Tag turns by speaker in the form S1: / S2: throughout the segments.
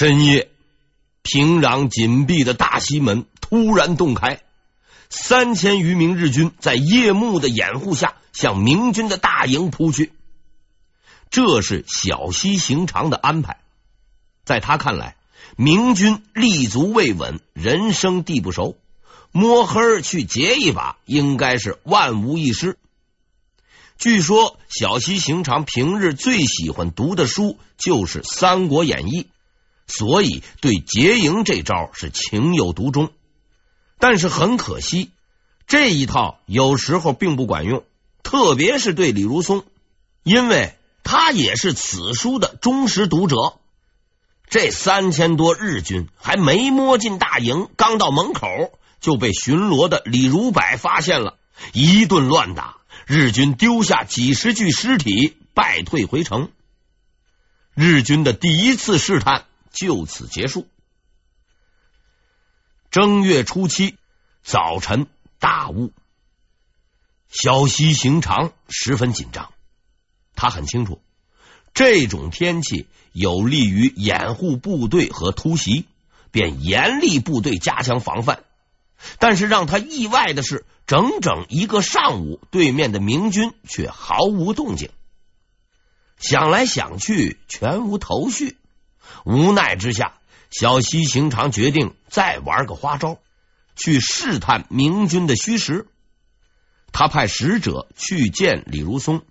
S1: 深夜，平壤紧闭的大西门突然洞开，三千余名日军在夜幕的掩护下向明军的大营扑去。这是小西行长的安排，在他看来，明军立足未稳，人生地不熟，摸黑去劫一把，应该是万无一失。据说小西行长平日最喜欢读的书就是《三国演义》。所以，对劫营这招是情有独钟，但是很可惜，这一套有时候并不管用，特别是对李如松，因为他也是此书的忠实读者。这三千多日军还没摸进大营，刚到门口就被巡逻的李如柏发现了，一顿乱打，日军丢下几十具尸体，败退回城。日军的第一次试探。就此结束。正月初七早晨，大雾，小西行长十分紧张。他很清楚，这种天气有利于掩护部队和突袭，便严厉部队加强防范。但是让他意外的是，整整一个上午，对面的明军却毫无动静。想来想去，全无头绪。无奈之下，小西行长决定再玩个花招，去试探明军的虚实。他派使者去见李如松，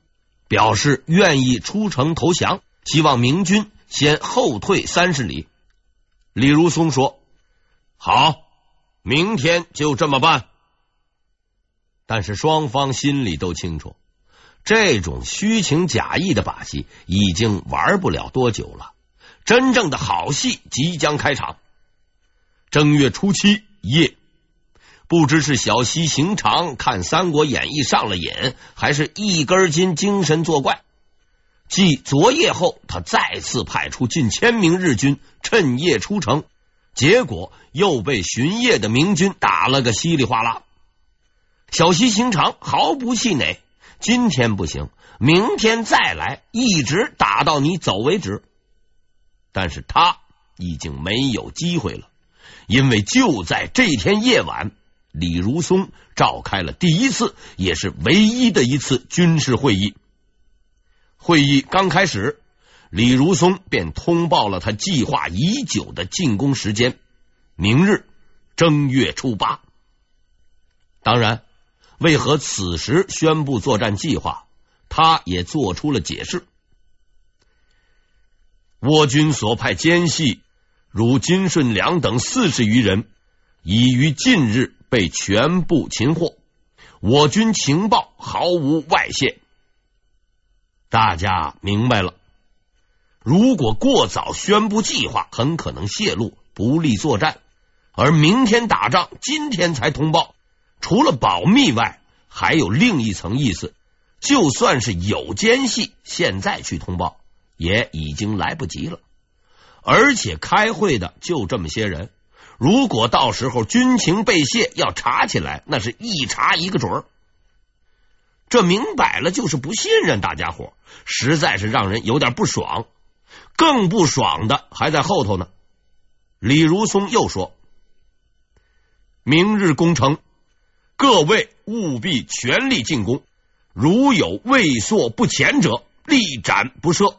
S1: 表示愿意出城投降，希望明军先后退三十里。李如松说：“好，明天就这么办。”但是双方心里都清楚，这种虚情假意的把戏已经玩不了多久了。真正的好戏即将开场。正月初七夜，不知是小西行长看《三国演义》上了瘾，还是一根筋精神作怪。继昨夜后，他再次派出近千名日军趁夜出城，结果又被巡夜的明军打了个稀里哗啦。小西行长毫不气馁，今天不行，明天再来，一直打到你走为止。但是他已经没有机会了，因为就在这天夜晚，李如松召开了第一次也是唯一的一次军事会议。会议刚开始，李如松便通报了他计划已久的进攻时间：明日正月初八。当然，为何此时宣布作战计划，他也做出了解释。我军所派奸细如金顺良等四十余人，已于近日被全部擒获。我军情报毫无外泄。大家明白了，如果过早宣布计划，很可能泄露，不利作战。而明天打仗，今天才通报，除了保密外，还有另一层意思。就算是有奸细，现在去通报。也已经来不及了，而且开会的就这么些人，如果到时候军情被泄，要查起来，那是一查一个准儿。这明摆了就是不信任大家伙，实在是让人有点不爽。更不爽的还在后头呢。李如松又说：“明日攻城，各位务必全力进攻，如有畏缩不前者，立斩不赦。”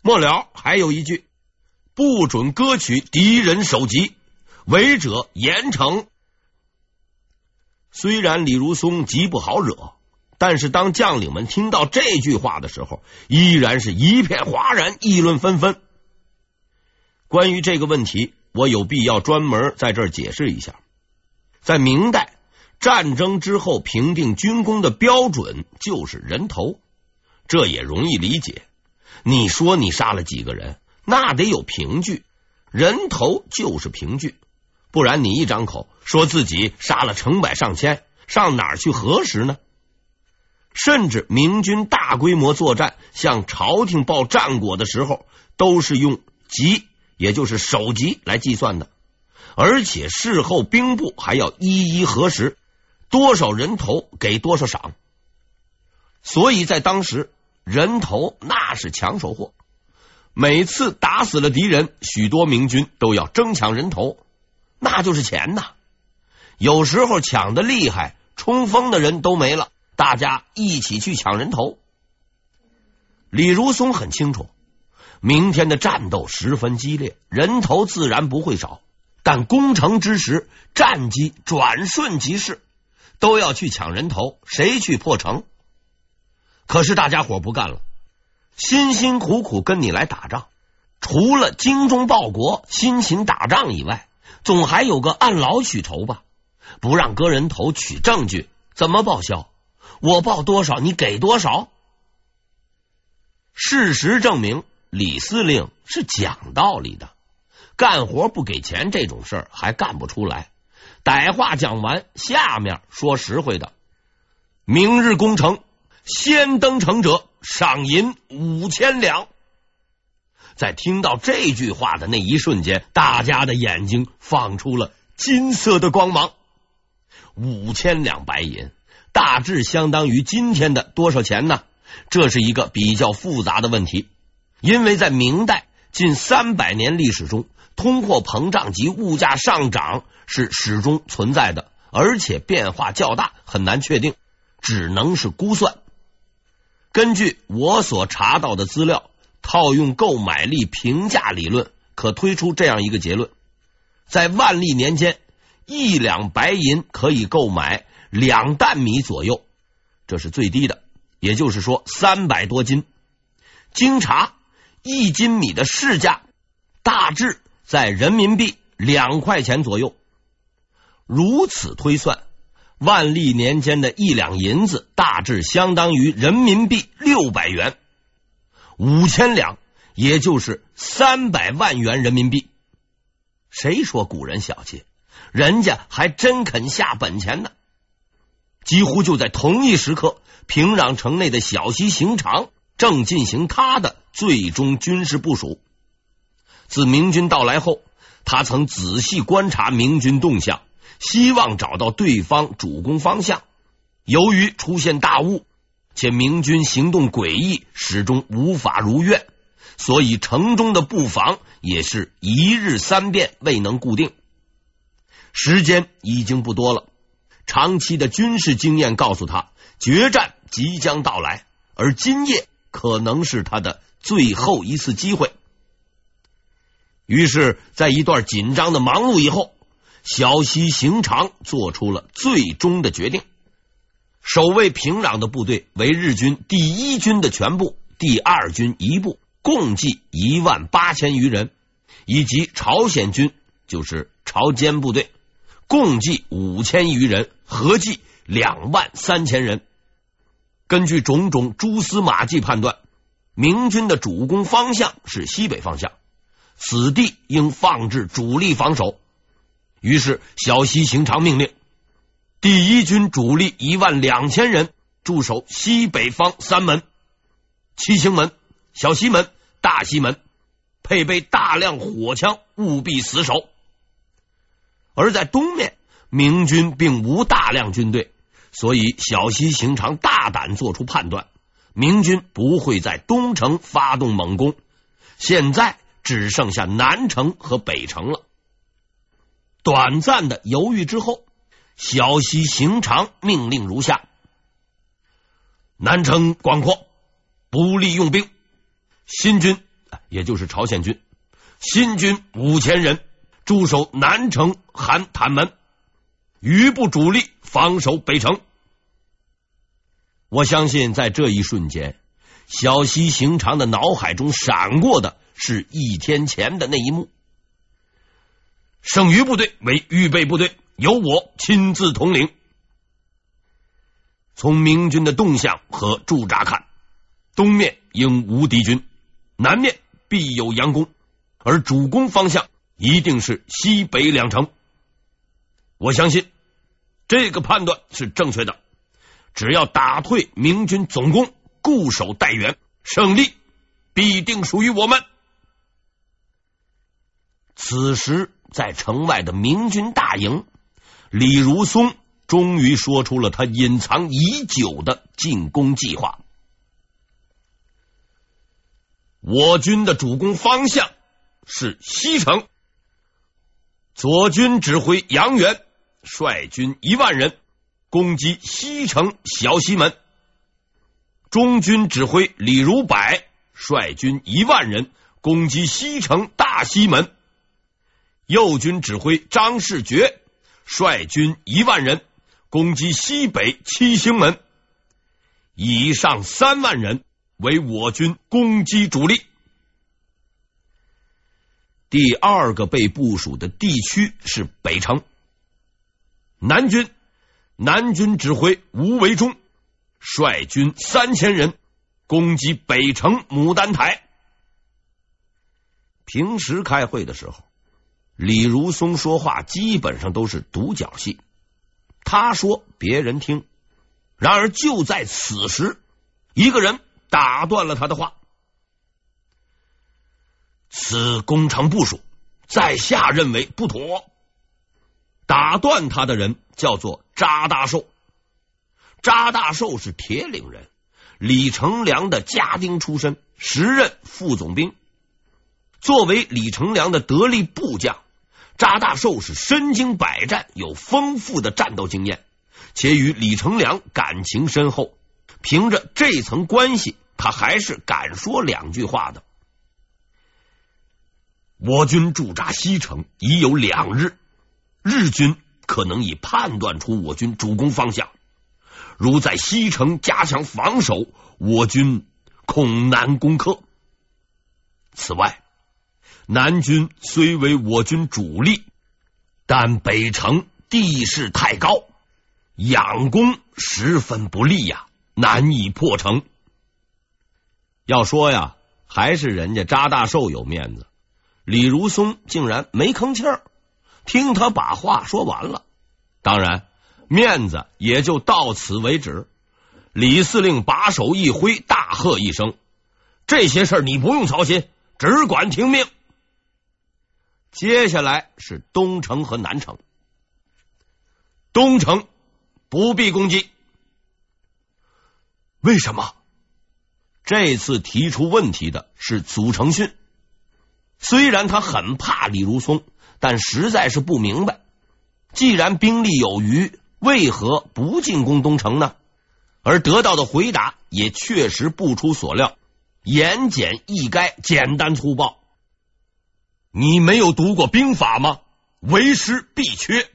S1: 末了还有一句，不准割取敌人首级，违者严惩。虽然李如松极不好惹，但是当将领们听到这句话的时候，依然是一片哗然，议论纷纷。关于这个问题，我有必要专门在这儿解释一下。在明代战争之后评定军功的标准就是人头，这也容易理解。你说你杀了几个人，那得有凭据，人头就是凭据，不然你一张口说自己杀了成百上千，上哪儿去核实呢？甚至明军大规模作战，向朝廷报战果的时候，都是用级，也就是首级来计算的，而且事后兵部还要一一核实，多少人头给多少赏，所以在当时。人头那是抢手货，每次打死了敌人，许多明军都要争抢人头，那就是钱呐。有时候抢的厉害，冲锋的人都没了，大家一起去抢人头。李如松很清楚，明天的战斗十分激烈，人头自然不会少。但攻城之时，战机转瞬即逝，都要去抢人头，谁去破城？可是大家伙不干了，辛辛苦苦跟你来打仗，除了精忠报国、辛勤打仗以外，总还有个按劳取酬吧？不让割人头取证据，怎么报销？我报多少，你给多少？事实证明，李司令是讲道理的。干活不给钱这种事儿还干不出来。歹话讲完，下面说实惠的：明日攻城，先登城者赏银五千两。在听到这句话的那一瞬间，大家的眼睛放出了金色的光芒。五千两白银，大致相当于今天的多少钱呢？这是一个比较复杂的问题，因为在明代近三百年历史中，通货膨胀及物价上涨是始终存在的，而且变化较大，很难确定，只能是估算。根据我所查到的资料，套用购买力评价理论，可推出这样一个结论：在万历年间，一两白银可以购买两担米左右，这是最低的。也就是说，三百多斤。经查，一斤米的市价大致在人民币两块钱左右。如此推算，万历年间的一两银子大致相当于人民币六百元，五千两，也就是三百万元人民币。谁说古人小气？人家还真肯下本钱呢。几乎就在同一时刻。平壤城内的小西行长正进行他的最终军事部署。自明军到来后，他曾仔细观察明军动向，希望找到对方主攻方向。由于出现大雾，且明军行动诡异，始终无法如愿，所以城中的布防也是一日三变，未能固定。时间已经不多了，长期的军事经验告诉他，决战。即将到来，而今夜可能是他的最后一次机会。于是，在一段紧张的忙碌以后，小西行长做出了最终的决定：守卫平壤的部队为日军第一军的全部，第二军一部，共计一万八千余人，以及朝鲜军，就是朝鲜部队，共计五千余人，合计两万三千人。根据种种蛛丝马迹判断，明军的主攻方向是西北方向，此地应放置主力防守。于是，小西行长命令第一军主力一万两千人驻守西北方三门：七星门、小西门、大西门，配备大量火枪，务必死守。而在东面，明军并无大量军队。所以，小西行长大胆做出判断，明军不会在东城发动猛攻，现在只剩下南城和北城了。短暂的犹豫之后，小西行长命令如下：南城广阔，不利用兵。新军，也就是朝鲜军，新军五千人驻守南城韩坦门。余部主力防守北城。我相信，在这一瞬间，小西行长的脑海中闪过的是一天前的那一幕。剩余部队为预备部队，由我亲自统领。从明军的动向和驻扎看，东面应无敌军，南面必有佯攻，而主攻方向一定是西北两城。我相信这个判断是正确的。只要打退明军总攻，固守待援，胜利必定属于我们。此时，在城外的明军大营，李如松终于说出了他隐藏已久的进攻计划。我军的主攻方向是西城。左军指挥杨元率军一万人攻击西城小西门，中军指挥李如柏率军一万人攻击西城大西门，右军指挥张世爵率军一万人攻击西北七星门。以上三万人为我军攻击主力。第二个被部署的地区是北城。南军南军指挥吴维忠率军三千人攻击北城牡丹台。平时开会的时候，李如松说话基本上都是独角戏，他说别人听。然而，就在此时，一个人打断了他的话：“此工程部署，在下认为不妥。”打断他的人叫做查大寿。查大寿是铁岭人，李成梁的家丁出身，时任副总兵。作为李成梁的得力部将，扎大寿是身经百战，有丰富的战斗经验。且与李成梁感情深厚，凭着这层关系，他还是敢说两句话的。我军驻扎西城已有两日，日军可能已判断出我军主攻方向。如在西城加强防守，我军恐难攻克。此外，南军虽为我军主力，但北城地势太高。仰攻十分不利呀，难以破城。要说呀，还是人家查大寿有面子，李如松竟然没吭气儿，听他把话说完了。当然，面子也就到此为止。李司令把手一挥，大喝一声：“这些事儿你不用操心，只管听命。”接下来是东城和南城，东城。不必攻击。为什么？这次提出问题的是祖承训。虽然他很怕李如松，但实在是不明白，既然兵力有余，为何不进攻东城呢？而得到的回答也确实不出所料，言简意赅，简单粗暴。你没有读过兵法吗？为师必缺。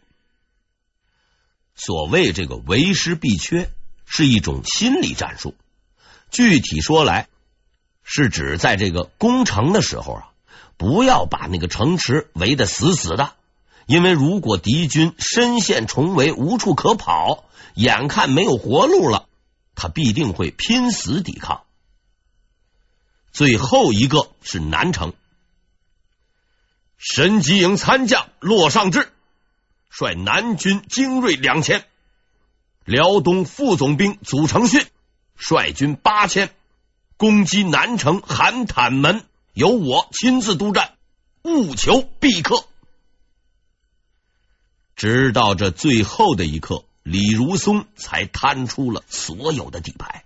S1: 所谓这个为师必缺，是一种心理战术。具体说来，是指在这个攻城的时候啊，不要把那个城池围得死死的，因为如果敌军深陷重围，无处可跑，眼看没有活路了，他必定会拼死抵抗。最后一个是南城，神机营参将骆尚志。率南军精锐两千，辽东副总兵祖承训率军八千，攻击南城韩坦门，由我亲自督战，务求必克。直到这最后的一刻，李如松才摊出了所有的底牌。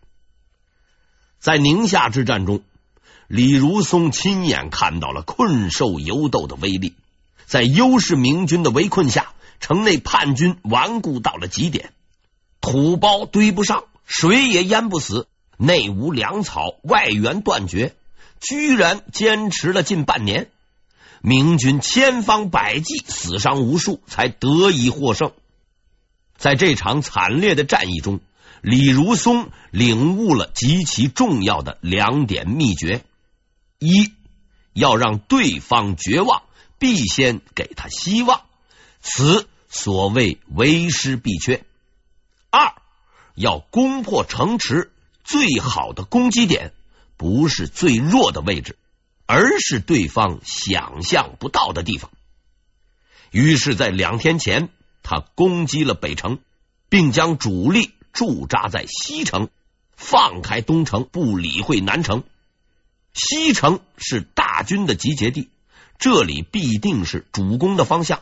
S1: 在宁夏之战中，李如松亲眼看到了困兽犹斗的威力，在优势明军的围困下。城内叛军顽固到了极点，土包堆不上，水也淹不死，内无粮草，外援断绝，居然坚持了近半年。明军千方百计，死伤无数，才得以获胜。在这场惨烈的战役中，李如松领悟了极其重要的两点秘诀：一要让对方绝望，必先给他希望。此所谓为师必缺。二要攻破城池，最好的攻击点不是最弱的位置，而是对方想象不到的地方。于是，在两天前，他攻击了北城，并将主力驻扎在西城，放开东城，不理会南城。西城是大军的集结地，这里必定是主攻的方向。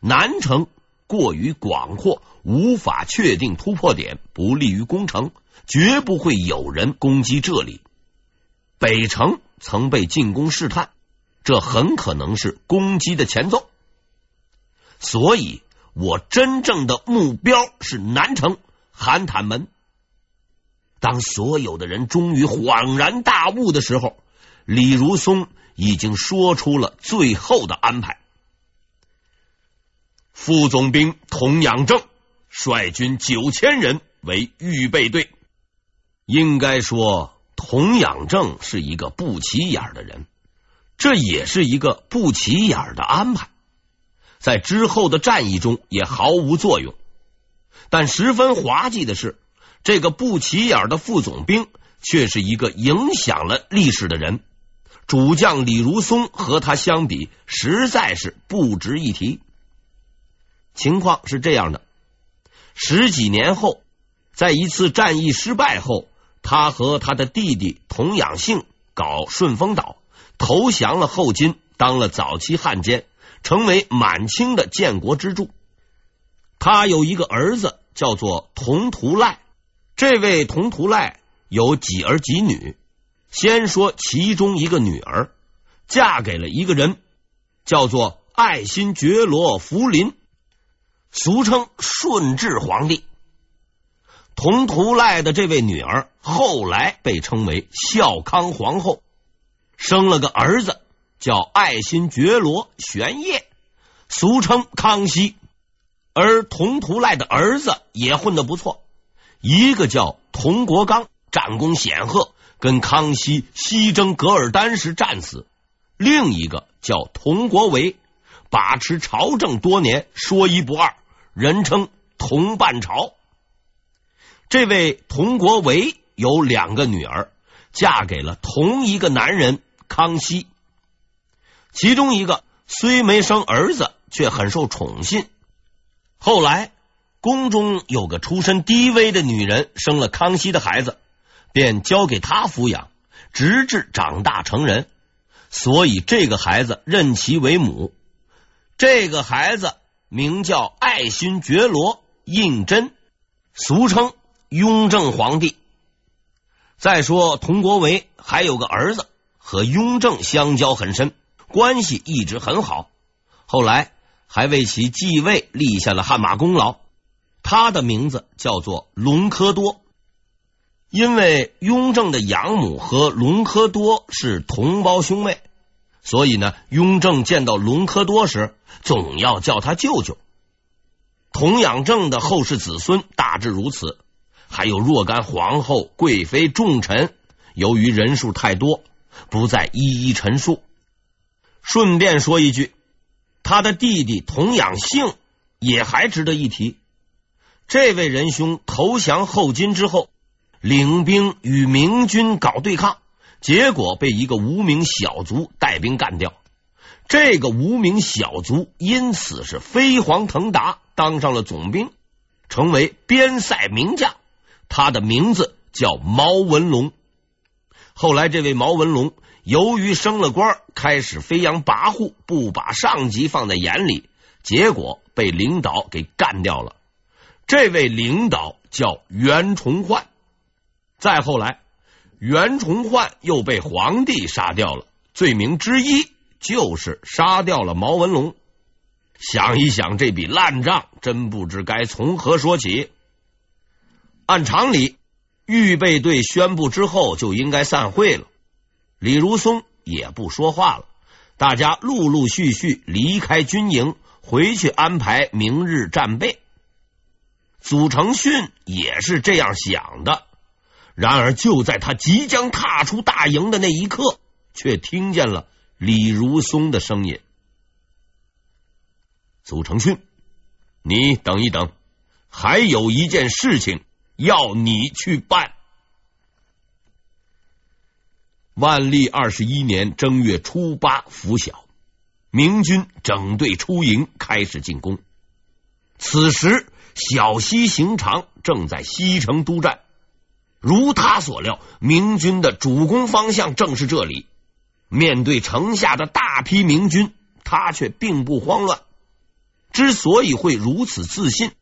S1: 南城过于广阔，无法确定突破点，不利于攻城，绝不会有人攻击这里。北城曾被进攻试探，这很可能是攻击的前奏。所以，我真正的目标是南城寒潭门。当所有的人终于恍然大悟的时候，李如松已经说出了最后的安排：副总兵童养正率军九千人为预备队。应该说，童养正是一个不起眼的人，这也是一个不起眼的安排。在之后的战役中也毫无作用，但十分滑稽的是，这个不起眼的副总兵却是一个影响了历史的人。主将李如松和他相比，实在是不值一提。情况是这样的：十几年后，在一次战役失败后，他和他的弟弟童养性搞顺风岛，投降了后金，当了早期汉奸。成为满清的建国支柱。他有一个儿子，叫做童图赖。这位童图赖有几儿几女。先说其中一个女儿，嫁给了一个人，叫做爱新觉罗福临，俗称顺治皇帝。童图赖的这位女儿后来被称为孝康皇后，生了个儿子。叫爱新觉罗玄烨，俗称康熙。而童图赖的儿子也混得不错，一个叫童国刚，战功显赫，跟康熙西征噶尔丹时战死；另一个叫童国维，把持朝政多年，说一不二，人称佟半朝。这位童国维有两个女儿，嫁给了同一个男人康熙。其中一个虽没生儿子，却很受宠信。后来宫中有个出身低微的女人生了康熙的孩子，便交给他抚养，直至长大成人。所以这个孩子认其为母。这个孩子名叫爱新觉罗胤禛，俗称雍正皇帝。再说佟国维还有个儿子，和雍正相交很深。关系一直很好，后来还为其继位立下了汗马功劳。他的名字叫做隆科多，因为雍正的养母和隆科多是同胞兄妹，所以呢，雍正见到隆科多时，总要叫他舅舅。童养正的后世子孙大致如此，还有若干皇后、贵妃、重臣，由于人数太多，不再一一陈述。顺便说一句，他的弟弟童养性也还值得一提。这位仁兄投降后金之后，领兵与明军搞对抗，结果被一个无名小卒带兵干掉。这个无名小卒因此是飞黄腾达，当上了总兵，成为边塞名将。他的名字叫毛文龙。后来，这位毛文龙。由于升了官，开始飞扬跋扈，不把上级放在眼里，结果被领导给干掉了。这位领导叫袁崇焕。再后来，袁崇焕又被皇帝杀掉了，罪名之一就是杀掉了毛文龙。想一想，这笔烂账，真不知该从何说起。按常理，预备队宣布之后就应该散会了。李如松也不说话了，大家陆陆续续离开军营，回去安排明日战备。祖承训也是这样想的。然而，就在他即将踏出大营的那一刻，却听见了李如松的声音：“祖承训，你等一等，还有一件事情要你去办。”万历二十一年正月初八拂晓，明军整队出营，开始进攻。此时，小西行长正在西城督战。如他所料，明军的主攻方向正是这里。面对城下的大批明军，他却并不慌乱。之所以会如此自信，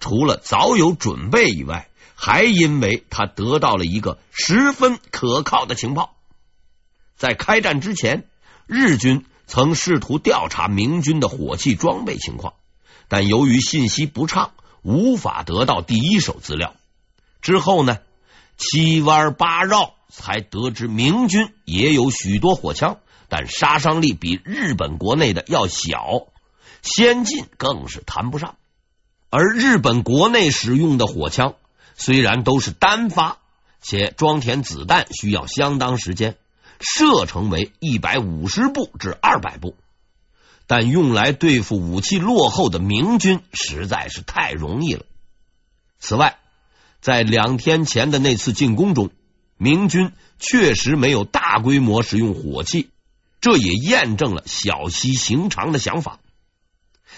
S1: 除了早有准备以外，还因为他得到了一个十分可靠的情报。在开战之前，日军曾试图调查明军的火器装备情况，但由于信息不畅，无法得到第一手资料。之后呢，七弯八绕才得知明军也有许多火枪，但杀伤力比日本国内的要小，先进更是谈不上。而日本国内使用的火枪虽然都是单发，且装填子弹需要相当时间，射程为一百五十步至二百步，但用来对付武器落后的明军实在是太容易了。此外，在两天前的那次进攻中，明军确实没有大规模使用火器，这也验证了小西行长的想法。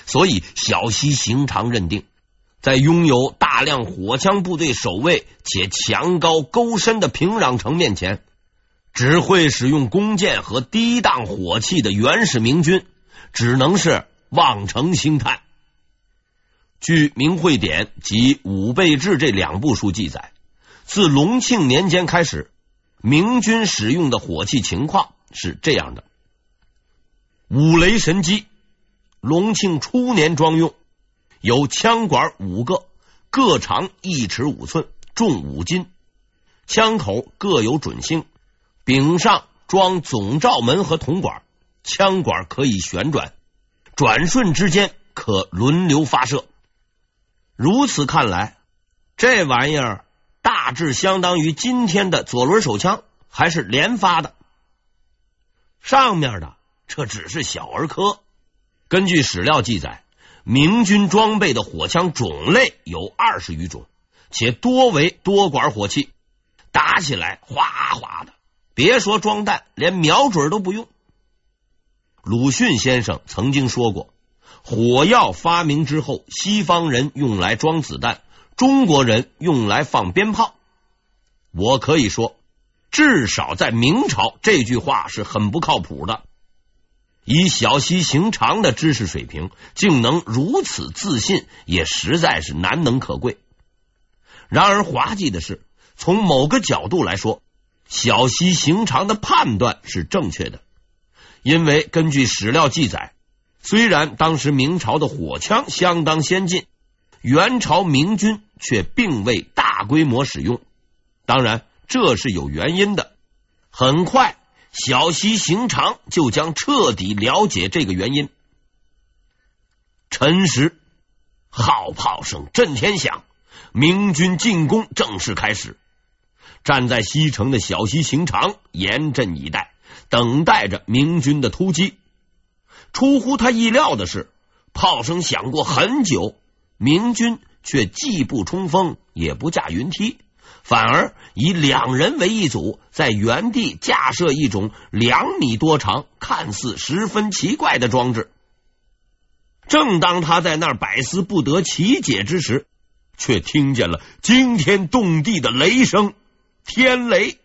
S1: 所以，小西行长认定，在拥有大量火枪部队守卫且墙高沟深的平壤城面前，只会使用弓箭和低档火器的原始明军，只能是望城兴叹。据《明会典》及《武备志》这两部书记载，自隆庆年间开始，明军使用的火器情况是这样的：五雷神机，隆庆初年装用，有枪管五个，各长一尺五寸，重五斤，枪口各有准星，柄上装总罩门和铜管，枪管可以旋转，转瞬之间可轮流发射。如此看来，这玩意儿大致相当于今天的左轮手枪，还是连发的。上面的这只是小儿科。根据史料记载，明军装备的火枪种类有二十余种，且多为多管火器，打起来哗哗的。别说装弹，连瞄准都不用。鲁迅先生曾经说过。火药发明之后，西方人用来装子弹，中国人用来放鞭炮。我可以说，至少在明朝，这句话是很不靠谱的。以小西行长的知识水平，竟能如此自信，也实在是难能可贵。然而滑稽的是，从某个角度来说，小西行长的判断是正确的，因为根据史料记载。虽然当时明朝的火枪相当先进，元朝明军却并未大规模使用。当然，这是有原因的。很快，小西行长就将彻底了解这个原因。辰时，号炮声震天响，明军进攻正式开始。站在西城的小西行长严阵以待，等待着明军的突击。出乎他意料的是，炮声响过很久，明军却既不冲锋，也不架云梯，反而以两人为一组，在原地架设一种两米多长、看似十分奇怪的装置。正当他在那儿百思不得其解之时，却听见了惊天动地的雷声——天雷。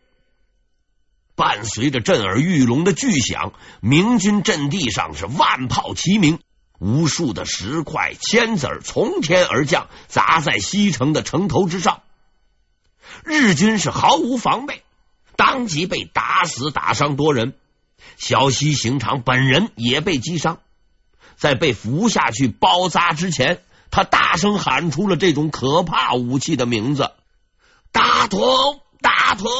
S1: 伴随着震耳欲聋的巨响，明军阵地上是万炮齐鸣，无数的石块、铅子从天而降，砸在西城的城头之上。日军是毫无防备，当即被打死、打伤多人。小西行长本人也被击伤，在被扶下去包扎之前，他大声喊出了这种可怕武器的名字：“大同，大同。”